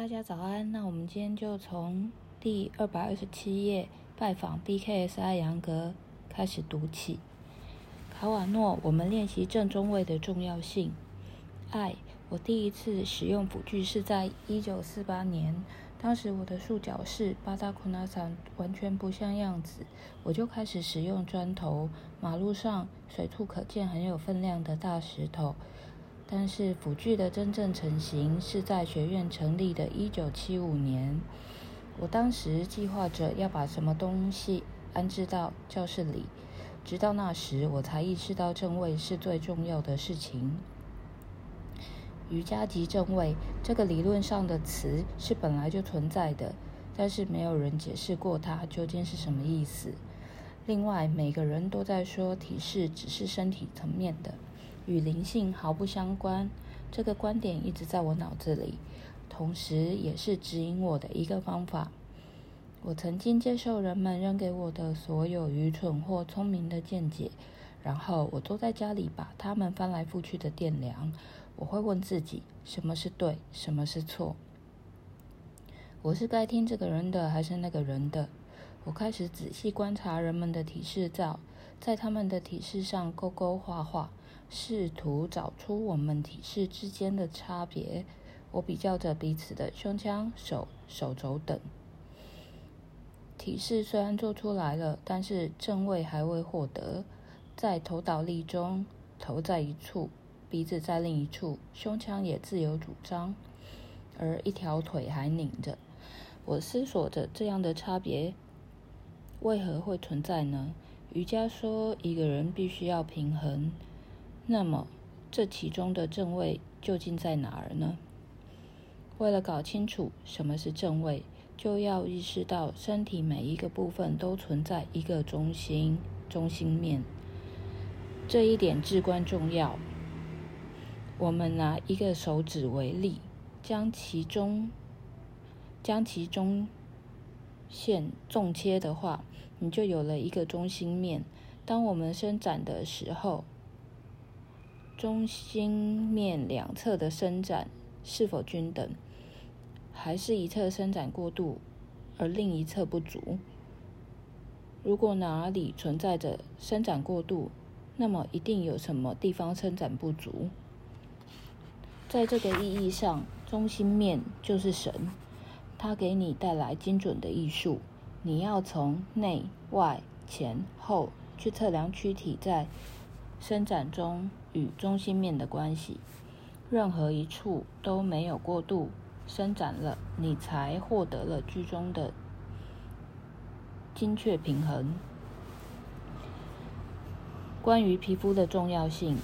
大家早安。那我们今天就从第二百二十七页拜访 BKSI 杨格开始读起。卡瓦诺，我们练习正中位的重要性。爱，我第一次使用辅具是在一九四八年，当时我的束脚式巴达库纳桑完全不像样子，我就开始使用砖头。马路上随处可见很有分量的大石头。但是辅具的真正成型是在学院成立的一九七五年。我当时计划着要把什么东西安置到教室里，直到那时我才意识到正位是最重要的事情。瑜伽及正位这个理论上的词是本来就存在的，但是没有人解释过它究竟是什么意思。另外，每个人都在说体式只是身体层面的。与灵性毫不相关，这个观点一直在我脑子里，同时也是指引我的一个方法。我曾经接受人们扔给我的所有愚蠢或聪明的见解，然后我坐在家里把它们翻来覆去的掂量。我会问自己：什么是对，什么是错？我是该听这个人的，还是那个人的？我开始仔细观察人们的体式照，在他们的体式上勾勾画画。试图找出我们体式之间的差别。我比较着彼此的胸腔、手、手肘等体式，虽然做出来了，但是正位还未获得。在头倒立中，头在一处，鼻子在另一处，胸腔也自由主张，而一条腿还拧着。我思索着这样的差别为何会存在呢？瑜伽说，一个人必须要平衡。那么，这其中的正位究竟在哪儿呢？为了搞清楚什么是正位，就要意识到身体每一个部分都存在一个中心中心面，这一点至关重要。我们拿一个手指为例，将其中将其中线纵切的话，你就有了一个中心面。当我们伸展的时候，中心面两侧的伸展是否均等，还是一侧伸展过度，而另一侧不足？如果哪里存在着伸展过度，那么一定有什么地方伸展不足。在这个意义上，中心面就是神，它给你带来精准的艺术。你要从内外前后去测量躯体在。伸展中与中心面的关系，任何一处都没有过度伸展了，你才获得了居中的精确平衡。关于皮肤的重要性，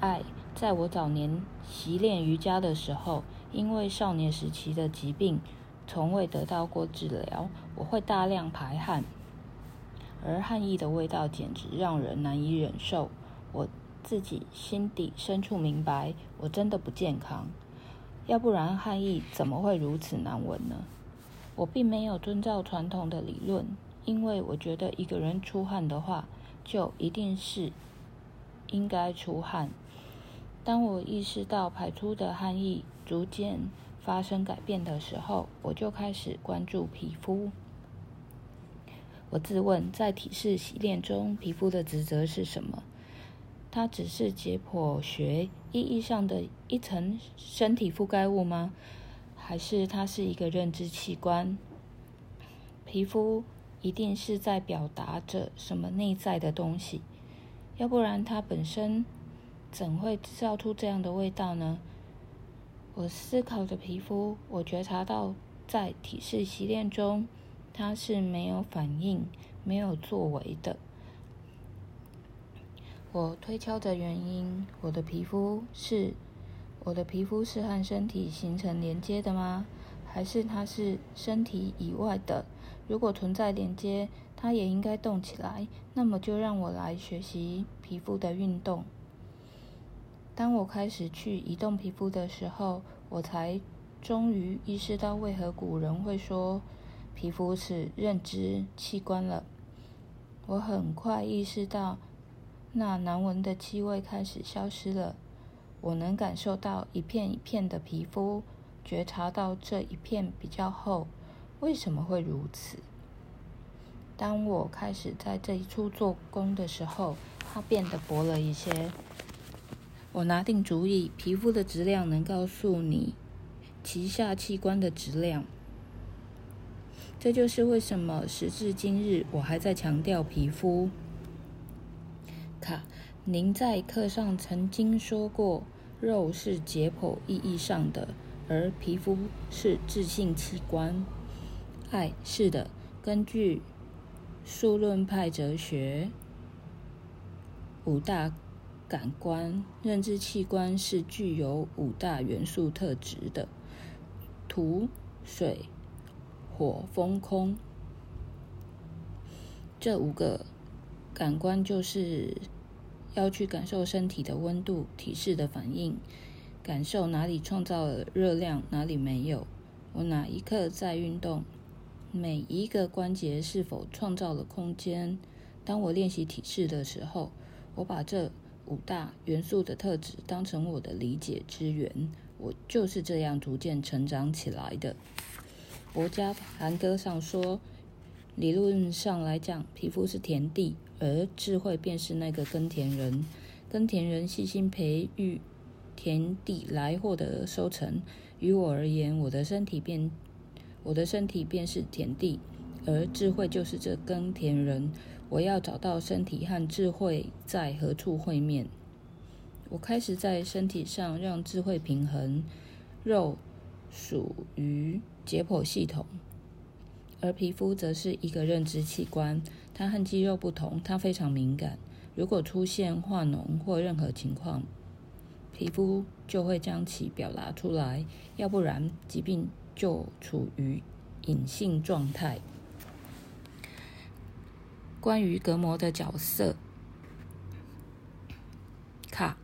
爱，在我早年习练瑜伽的时候，因为少年时期的疾病从未得到过治疗，我会大量排汗，而汗液的味道简直让人难以忍受。我自己心底深处明白，我真的不健康，要不然汗液怎么会如此难闻呢？我并没有遵照传统的理论，因为我觉得一个人出汗的话，就一定是应该出汗。当我意识到排出的汗液逐渐发生改变的时候，我就开始关注皮肤。我自问，在体式洗练中，皮肤的职责是什么？它只是解剖学意义上的一层身体覆盖物吗？还是它是一个认知器官？皮肤一定是在表达着什么内在的东西，要不然它本身怎会制造出这样的味道呢？我思考着皮肤，我觉察到在体式习练中，它是没有反应、没有作为的。我推敲着原因，我的皮肤是，我的皮肤是和身体形成连接的吗？还是它是身体以外的？如果存在连接，它也应该动起来。那么就让我来学习皮肤的运动。当我开始去移动皮肤的时候，我才终于意识到为何古人会说皮肤是认知器官了。我很快意识到。那难闻的气味开始消失了，我能感受到一片一片的皮肤觉察到这一片比较厚，为什么会如此？当我开始在这一处做工的时候，它变得薄了一些。我拿定主意，皮肤的质量能告诉你脐下器官的质量。这就是为什么时至今日，我还在强调皮肤。卡，您在课上曾经说过，肉是解剖意义上的，而皮肤是自信器官。爱，是的，根据。数论派哲学，五大感官认知器官是具有五大元素特质的：土、水、火、风、空。这五个感官就是要去感受身体的温度、体式的反应，感受哪里创造了热量，哪里没有。我哪一刻在运动？每一个关节是否创造了空间？当我练习体式的时候，我把这五大元素的特质当成我的理解之源。我就是这样逐渐成长起来的。博家梵歌上说，理论上来讲，皮肤是田地，而智慧便是那个耕田人。耕田人细心培育田地来获得收成。于我而言，我的身体便。我的身体便是田地，而智慧就是这耕田人。我要找到身体和智慧在何处会面。我开始在身体上让智慧平衡。肉属于解剖系统，而皮肤则是一个认知器官。它和肌肉不同，它非常敏感。如果出现化脓或任何情况，皮肤就会将其表达出来，要不然疾病。就处于隐性状态。关于隔膜的角色，卡，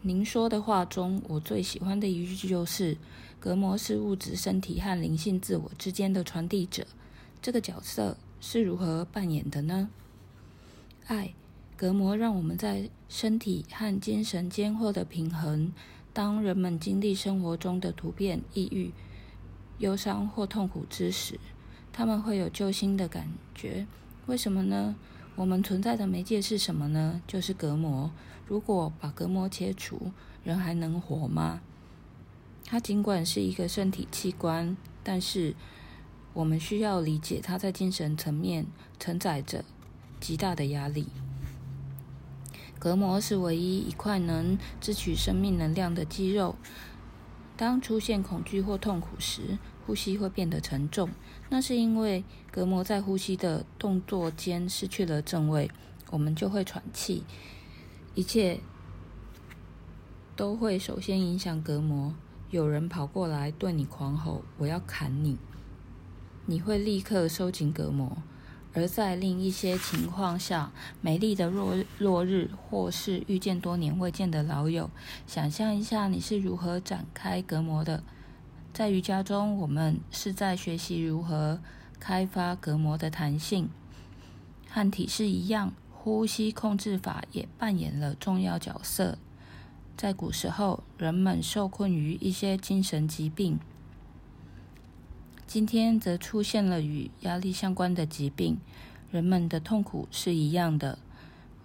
您说的话中，我最喜欢的一句就是：隔膜是物质身体和灵性自我之间的传递者。这个角色是如何扮演的呢？爱，隔膜让我们在身体和精神间获得平衡。当人们经历生活中的突变、抑郁。忧伤或痛苦之时，他们会有救星的感觉。为什么呢？我们存在的媒介是什么呢？就是隔膜。如果把隔膜切除，人还能活吗？它尽管是一个身体器官，但是我们需要理解，它在精神层面承载着极大的压力。隔膜是唯一一块能支取生命能量的肌肉。当出现恐惧或痛苦时，呼吸会变得沉重。那是因为隔膜在呼吸的动作间失去了正位，我们就会喘气。一切都会首先影响隔膜。有人跑过来对你狂吼：“我要砍你！”你会立刻收紧隔膜。而在另一些情况下，美丽的落落日，或是遇见多年未见的老友，想象一下你是如何展开隔膜的。在瑜伽中，我们是在学习如何开发隔膜的弹性。和体式一样，呼吸控制法也扮演了重要角色。在古时候，人们受困于一些精神疾病。今天则出现了与压力相关的疾病，人们的痛苦是一样的。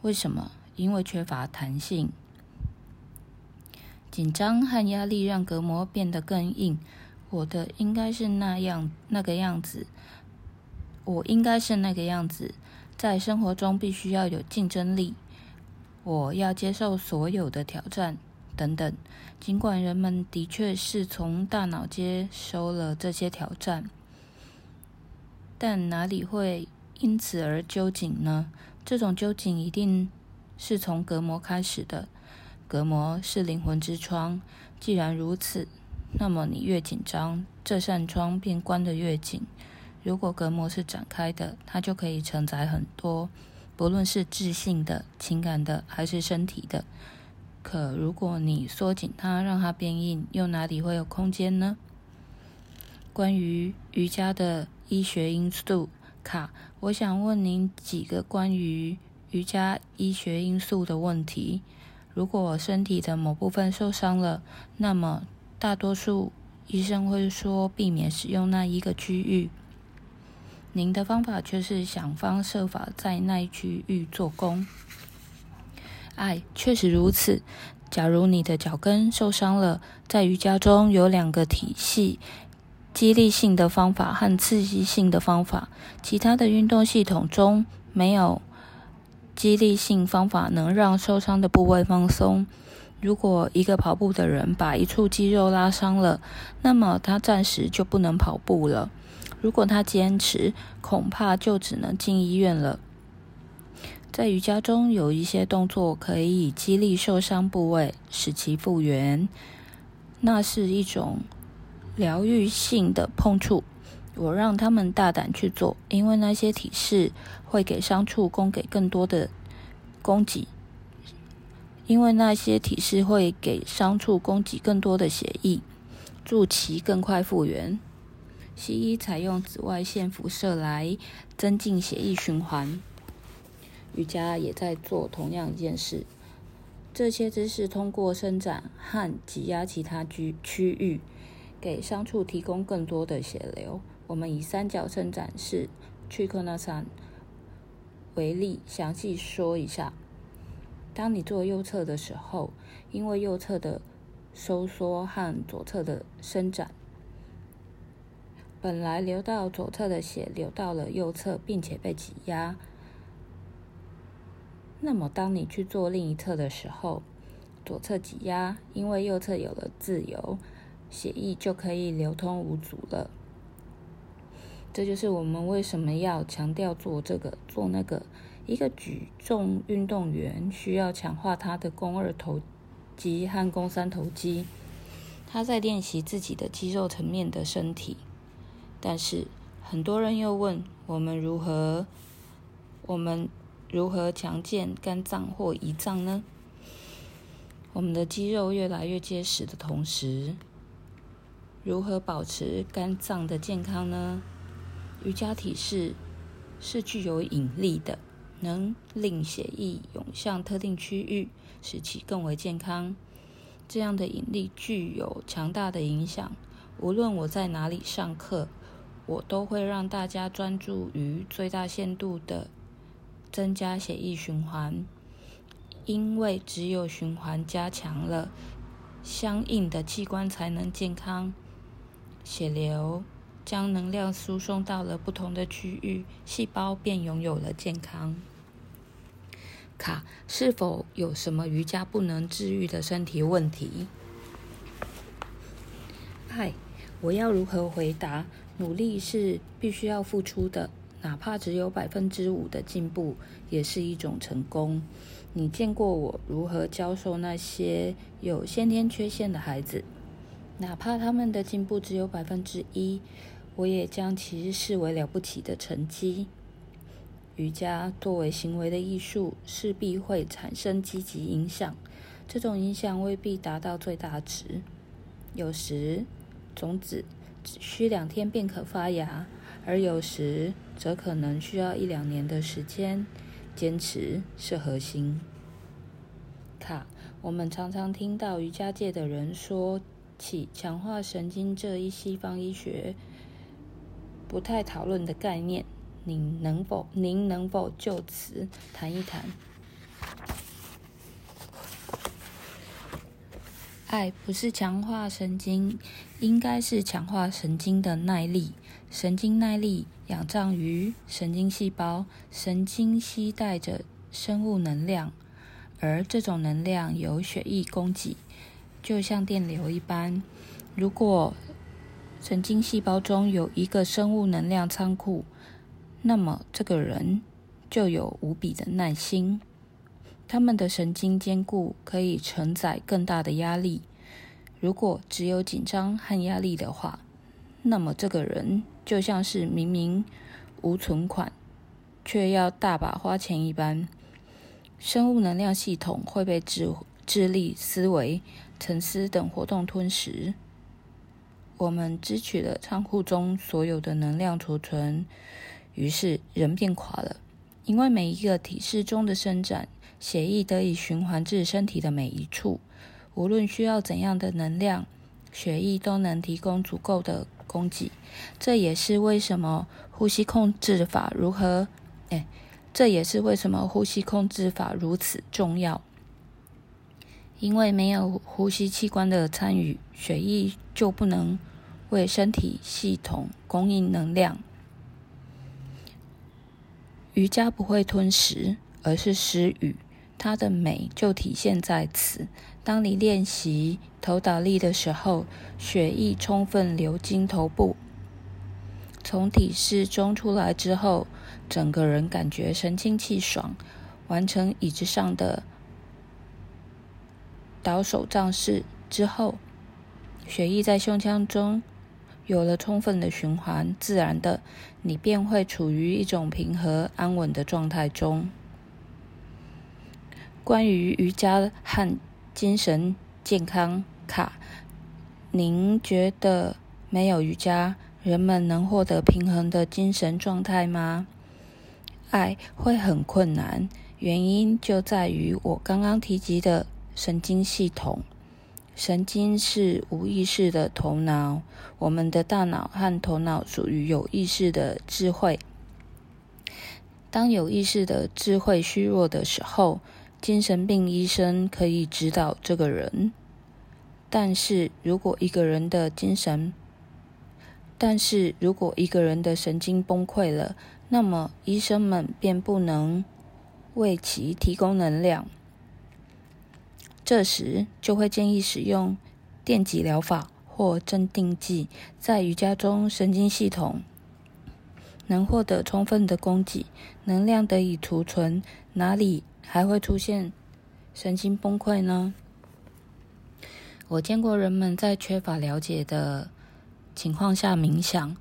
为什么？因为缺乏弹性。紧张和压力让隔膜变得更硬。我的应该是那样那个样子。我应该是那个样子。在生活中必须要有竞争力。我要接受所有的挑战。等等，尽管人们的确是从大脑接收了这些挑战，但哪里会因此而揪紧呢？这种揪紧一定是从隔膜开始的。隔膜是灵魂之窗。既然如此，那么你越紧张，这扇窗便关得越紧。如果隔膜是展开的，它就可以承载很多，不论是自信的、情感的，还是身体的。可如果你缩紧它，让它变硬，又哪里会有空间呢？关于瑜伽的医学因素，卡，我想问您几个关于瑜伽医学因素的问题。如果身体的某部分受伤了，那么大多数医生会说避免使用那一个区域。您的方法却是想方设法在那一区域做工。哎，确实如此。假如你的脚跟受伤了，在瑜伽中有两个体系：激励性的方法和刺激性的方法。其他的运动系统中没有激励性方法能让受伤的部位放松。如果一个跑步的人把一处肌肉拉伤了，那么他暂时就不能跑步了。如果他坚持，恐怕就只能进医院了。在瑜伽中有一些动作可以激励受伤部位，使其复原。那是一种疗愈性的碰触。我让他们大胆去做，因为那些体式会给伤处供给更多的供给，因为那些体式会给伤处供给更多的血液，助其更快复原。西医采用紫外线辐射来增进血液循环，瑜伽也在做同样一件事。这些姿势通过伸展和挤压其他区区域，给伤处提供更多的血流。我们以三角伸展式 （Trikonasana） 为例，详细说一下。当你做右侧的时候，因为右侧的收缩和左侧的伸展。本来流到左侧的血流到了右侧，并且被挤压。那么，当你去做另一侧的时候，左侧挤压，因为右侧有了自由，血液就可以流通无阻了。这就是我们为什么要强调做这个、做那个。一个举重运动员需要强化他的肱二头肌和肱三头肌，他在练习自己的肌肉层面的身体。但是很多人又问我们如何，我们如何强健肝脏或胰脏呢？我们的肌肉越来越结实的同时，如何保持肝脏的健康呢？瑜伽体式是具有引力的，能令血液涌向特定区域，使其更为健康。这样的引力具有强大的影响。无论我在哪里上课。我都会让大家专注于最大限度的增加血液循环，因为只有循环加强了，相应的器官才能健康。血流将能量输送到了不同的区域，细胞便拥有了健康。卡，是否有什么瑜伽不能治愈的身体问题？嗨，我要如何回答？努力是必须要付出的，哪怕只有百分之五的进步，也是一种成功。你见过我如何教授那些有先天缺陷的孩子？哪怕他们的进步只有百分之一，我也将其视为了不起的成绩。瑜伽作为行为的艺术，势必会产生积极影响，这种影响未必达到最大值。有时，种子。只需两天便可发芽，而有时则可能需要一两年的时间。坚持是核心。卡，我们常常听到瑜伽界的人说起强化神经这一西方医学不太讨论的概念，您能否您能否就此谈一谈？爱不是强化神经，应该是强化神经的耐力。神经耐力仰仗于神经细胞，神经携带着生物能量，而这种能量由血液供给，就像电流一般。如果神经细胞中有一个生物能量仓库，那么这个人就有无比的耐心。他们的神经坚固，可以承载更大的压力。如果只有紧张和压力的话，那么这个人就像是明明无存款，却要大把花钱一般。生物能量系统会被智智力、思维、沉思等活动吞噬。我们支取了仓库中所有的能量储存，于是人变垮了。因为每一个体式中的伸展。血液得以循环至身体的每一处，无论需要怎样的能量，血液都能提供足够的供给。这也是为什么呼吸控制法如何，哎，这也是为什么呼吸控制法如此重要。因为没有呼吸器官的参与，血液就不能为身体系统供应能量。瑜伽不会吞食，而是施予。它的美就体现在此：当你练习头倒立的时候，血液充分流经头部，从体式中出来之后，整个人感觉神清气爽。完成椅子上的倒手杖式之后，血液在胸腔中有了充分的循环，自然的，你便会处于一种平和安稳的状态中。关于瑜伽和精神健康卡，您觉得没有瑜伽，人们能获得平衡的精神状态吗？爱会很困难，原因就在于我刚刚提及的神经系统。神经是无意识的头脑，我们的大脑和头脑属于有意识的智慧。当有意识的智慧虚弱的时候，精神病医生可以指导这个人，但是如果一个人的精神，但是如果一个人的神经崩溃了，那么医生们便不能为其提供能量。这时就会建议使用电极疗法或镇定剂。在瑜伽中，神经系统能获得充分的供给，能量得以储存，哪里？还会出现神经崩溃呢？我见过人们在缺乏了解的情况下冥想，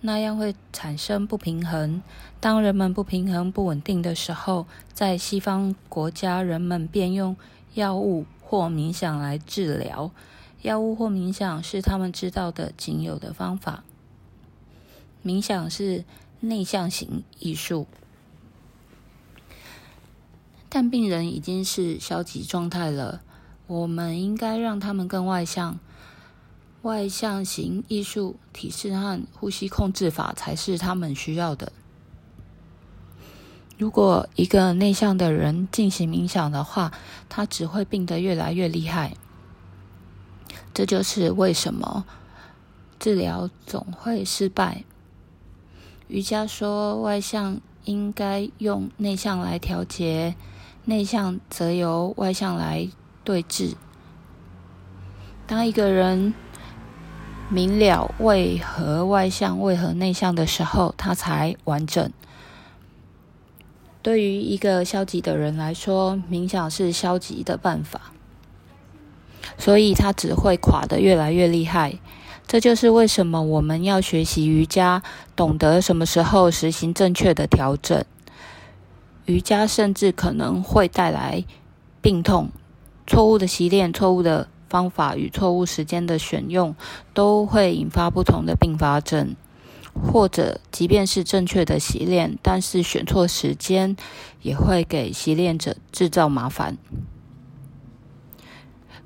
那样会产生不平衡。当人们不平衡、不稳定的时候，在西方国家，人们便用药物或冥想来治疗。药物或冥想是他们知道的仅有的方法。冥想是内向型艺术。但病人已经是消极状态了，我们应该让他们更外向。外向型艺术体式和呼吸控制法才是他们需要的。如果一个内向的人进行冥想的话，他只会病得越来越厉害。这就是为什么治疗总会失败。瑜伽说，外向应该用内向来调节。内向则由外向来对峙。当一个人明了为何外向、为何内向的时候，他才完整。对于一个消极的人来说，冥想是消极的办法，所以他只会垮得越来越厉害。这就是为什么我们要学习瑜伽，懂得什么时候实行正确的调整。瑜伽甚至可能会带来病痛。错误的习练、错误的方法与错误时间的选用，都会引发不同的并发症。或者，即便是正确的习练，但是选错时间，也会给习练者制造麻烦。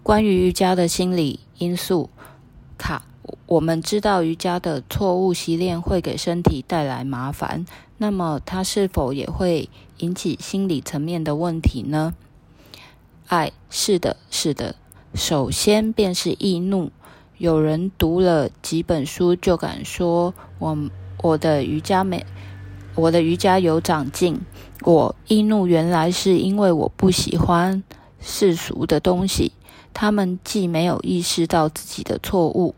关于瑜伽的心理因素，卡，我们知道瑜伽的错误习练会给身体带来麻烦。那么，它是否也会引起心理层面的问题呢？爱，是的，是的。首先便是易怒。有人读了几本书就敢说我我的瑜伽没，我的瑜伽有长进。我易怒原来是因为我不喜欢世俗的东西。他们既没有意识到自己的错误。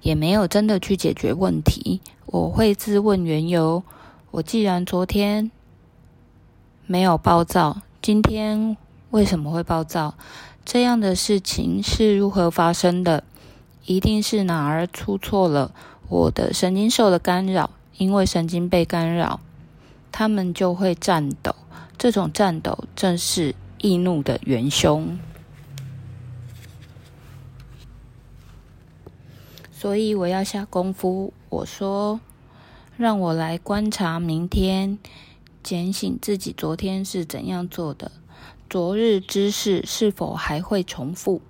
也没有真的去解决问题。我会自问缘由：我既然昨天没有暴躁，今天为什么会暴躁？这样的事情是如何发生的？一定是哪儿出错了。我的神经受了干扰，因为神经被干扰，他们就会颤抖。这种颤抖正是易怒的元凶。所以我要下功夫。我说，让我来观察明天，检醒自己昨天是怎样做的，昨日之事是否还会重复？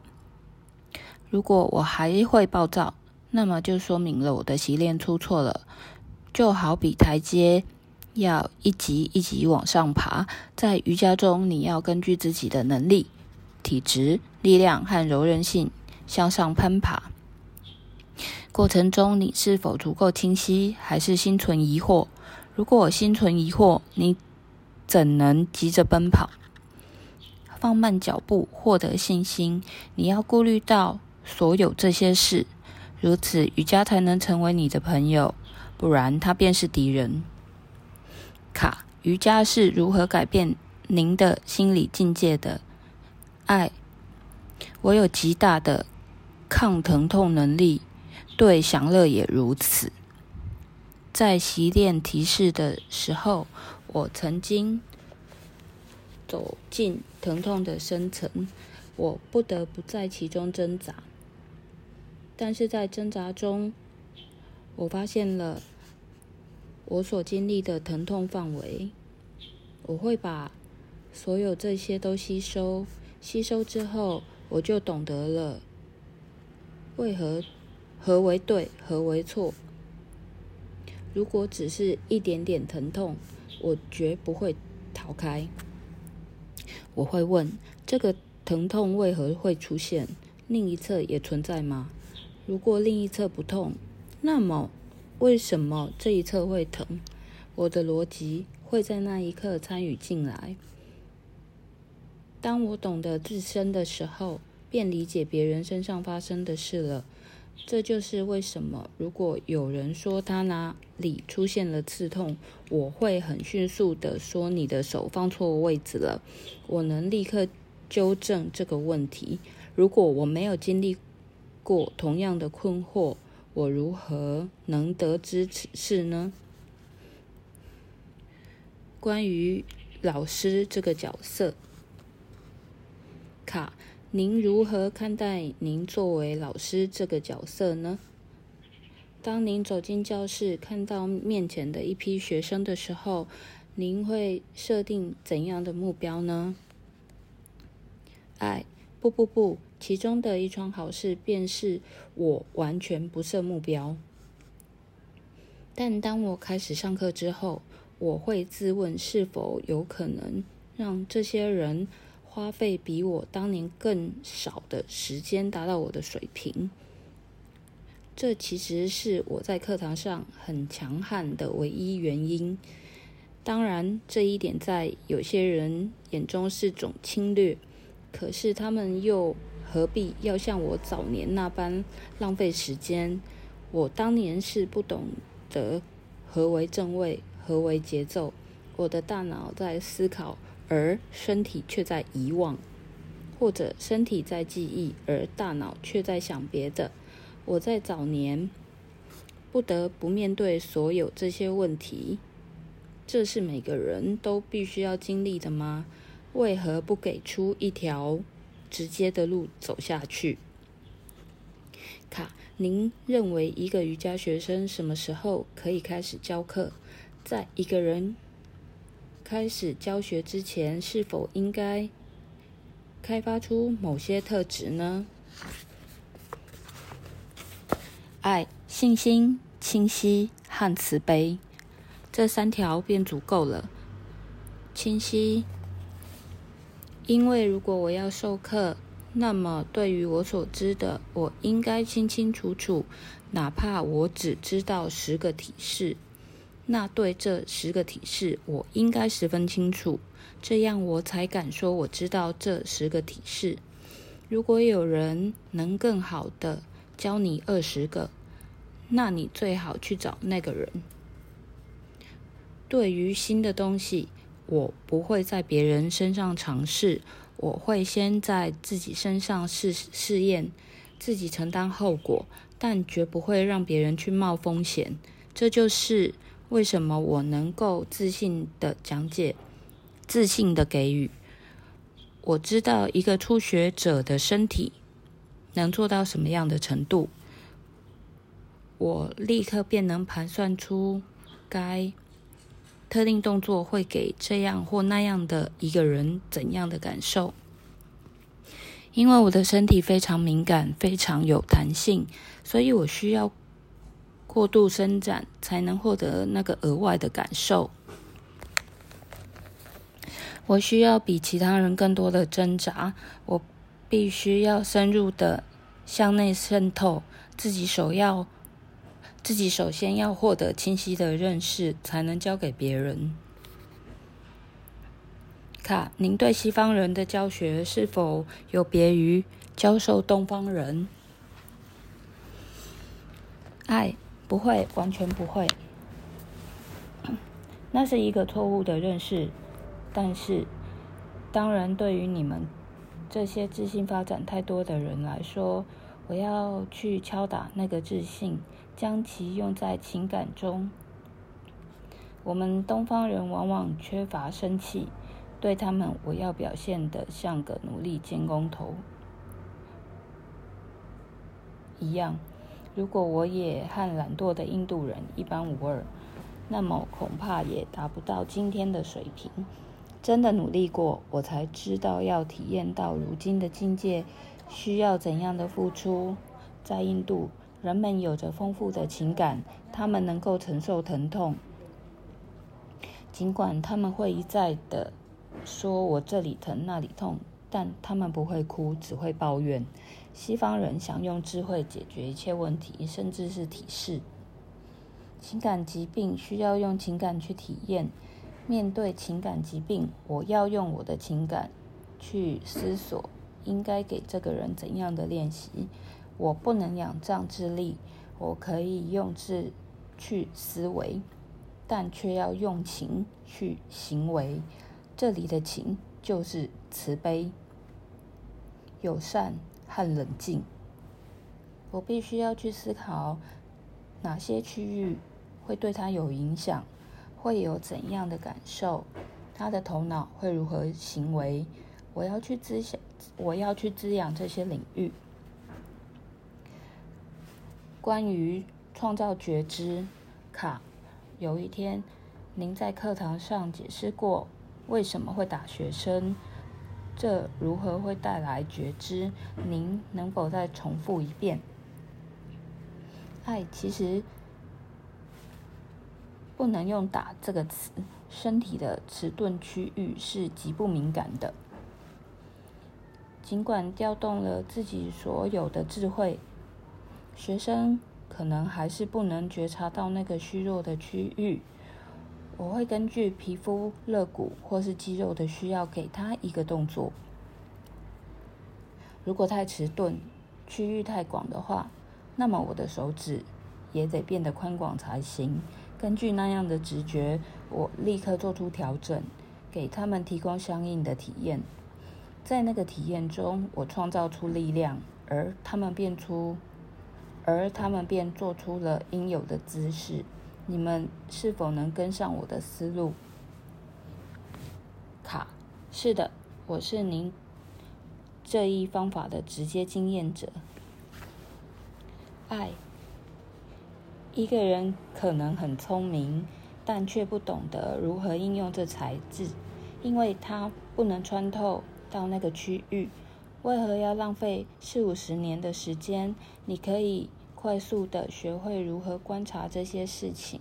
如果我还会暴躁，那么就说明了我的习练出错了。就好比台阶要一级一级往上爬，在瑜伽中，你要根据自己的能力、体质、力量和柔韧性向上攀爬。过程中，你是否足够清晰，还是心存疑惑？如果我心存疑惑，你怎能急着奔跑？放慢脚步，获得信心。你要顾虑到所有这些事，如此瑜伽才能成为你的朋友，不然它便是敌人。卡，瑜伽是如何改变您的心理境界的？爱，我有极大的抗疼痛能力，对享乐也如此。在习练提示的时候，我曾经。走进疼痛的深层，我不得不在其中挣扎。但是在挣扎中，我发现了我所经历的疼痛范围。我会把所有这些都吸收，吸收之后，我就懂得了为何何为对，何为错。如果只是一点点疼痛，我绝不会逃开。我会问：这个疼痛为何会出现？另一侧也存在吗？如果另一侧不痛，那么为什么这一侧会疼？我的逻辑会在那一刻参与进来。当我懂得自身的时候，便理解别人身上发生的事了。这就是为什么，如果有人说他哪里出现了刺痛，我会很迅速的说：“你的手放错位置了。”我能立刻纠正这个问题。如果我没有经历过同样的困惑，我如何能得知此事呢？关于老师这个角色，卡。您如何看待您作为老师这个角色呢？当您走进教室，看到面前的一批学生的时候，您会设定怎样的目标呢？哎，不不不，其中的一桩好事便是我完全不设目标。但当我开始上课之后，我会自问是否有可能让这些人。花费比我当年更少的时间达到我的水平，这其实是我在课堂上很强悍的唯一原因。当然，这一点在有些人眼中是种侵略，可是他们又何必要像我早年那般浪费时间？我当年是不懂得何为正位，何为节奏，我的大脑在思考。而身体却在遗忘，或者身体在记忆，而大脑却在想别的。我在早年不得不面对所有这些问题，这是每个人都必须要经历的吗？为何不给出一条直接的路走下去？卡，您认为一个瑜伽学生什么时候可以开始教课？在一个人。开始教学之前，是否应该开发出某些特质呢？爱、信心、清晰和慈悲，这三条便足够了。清晰，因为如果我要授课，那么对于我所知的，我应该清清楚楚，哪怕我只知道十个体式。那对这十个体式，我应该十分清楚，这样我才敢说我知道这十个体式。如果有人能更好的教你二十个，那你最好去找那个人。对于新的东西，我不会在别人身上尝试，我会先在自己身上试试验，自己承担后果，但绝不会让别人去冒风险。这就是。为什么我能够自信的讲解、自信的给予？我知道一个初学者的身体能做到什么样的程度，我立刻便能盘算出该特定动作会给这样或那样的一个人怎样的感受。因为我的身体非常敏感，非常有弹性，所以我需要过度伸展才能获得那个额外的感受。我需要比其他人更多的挣扎，我必须要深入的向内渗透，自己首要，自己首先要获得清晰的认识，才能交给别人。卡，您对西方人的教学是否有别于教授东方人？爱，不会，完全不会。那是一个错误的认识。但是，当然，对于你们这些自信发展太多的人来说，我要去敲打那个自信，将其用在情感中。我们东方人往往缺乏生气，对他们，我要表现的像个努力监工头一样。如果我也和懒惰的印度人一般无二，那么恐怕也达不到今天的水平。真的努力过，我才知道要体验到如今的境界，需要怎样的付出。在印度，人们有着丰富的情感，他们能够承受疼痛，尽管他们会一再的说“我这里疼，那里痛”，但他们不会哭，只会抱怨。西方人想用智慧解决一切问题，甚至是体式。情感疾病需要用情感去体验。面对情感疾病，我要用我的情感去思索，应该给这个人怎样的练习。我不能仰仗智力，我可以用智去思维，但却要用情去行为。这里的情就是慈悲、友善和冷静。我必须要去思考哪些区域会对他有影响。会有怎样的感受？他的头脑会如何行为？我要去滋养，我要去滋养这些领域。关于创造觉知，卡，有一天您在课堂上解释过为什么会打学生，这如何会带来觉知？您能否再重复一遍？爱，其实。不能用“打”这个词，身体的迟钝区域是极不敏感的。尽管调动了自己所有的智慧，学生可能还是不能觉察到那个虚弱的区域。我会根据皮肤、肋骨或是肌肉的需要，给他一个动作。如果太迟钝，区域太广的话，那么我的手指也得变得宽广才行。根据那样的直觉，我立刻做出调整，给他们提供相应的体验。在那个体验中，我创造出力量，而他们变出，而他们便做出了应有的姿势。你们是否能跟上我的思路？卡，是的，我是您这一方法的直接经验者。爱。一个人可能很聪明，但却不懂得如何应用这材质，因为他不能穿透到那个区域。为何要浪费四五十年的时间？你可以快速的学会如何观察这些事情，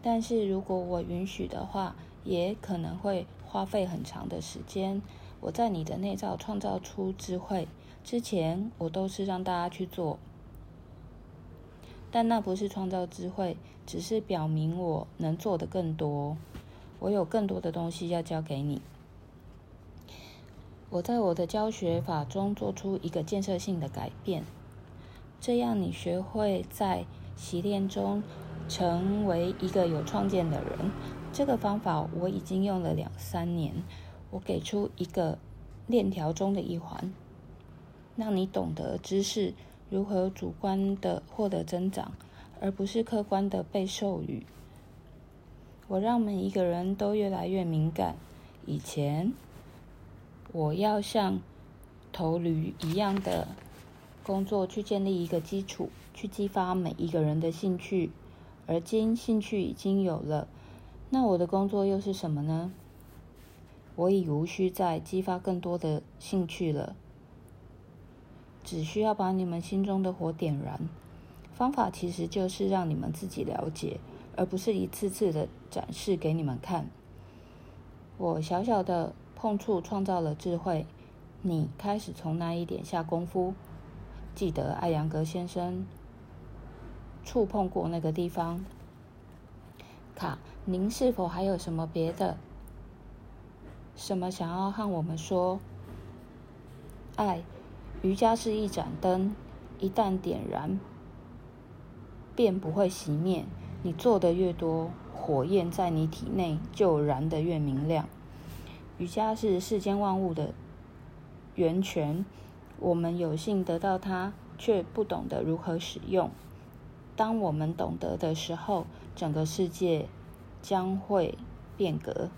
但是如果我允许的话，也可能会花费很长的时间。我在你的内造创造出智慧之前，我都是让大家去做。但那不是创造智慧，只是表明我能做的更多。我有更多的东西要教给你。我在我的教学法中做出一个建设性的改变，这样你学会在习练中成为一个有创建的人。这个方法我已经用了两三年。我给出一个链条中的一环，让你懂得知识。如何主观的获得增长，而不是客观的被授予？我让每一个人都越来越敏感。以前，我要像头驴一样的工作去建立一个基础，去激发每一个人的兴趣。而今兴趣已经有了，那我的工作又是什么呢？我已无需再激发更多的兴趣了。只需要把你们心中的火点燃。方法其实就是让你们自己了解，而不是一次次的展示给你们看。我小小的碰触创造了智慧，你开始从那一点下功夫。记得艾扬格先生触碰过那个地方。卡，您是否还有什么别的？什么想要和我们说？爱，瑜伽是一盏灯，一旦点燃，便不会熄灭。你做的越多，火焰在你体内就燃得越明亮。瑜伽是世间万物的源泉。我们有幸得到它，却不懂得如何使用。当我们懂得的时候，整个世界将会变革。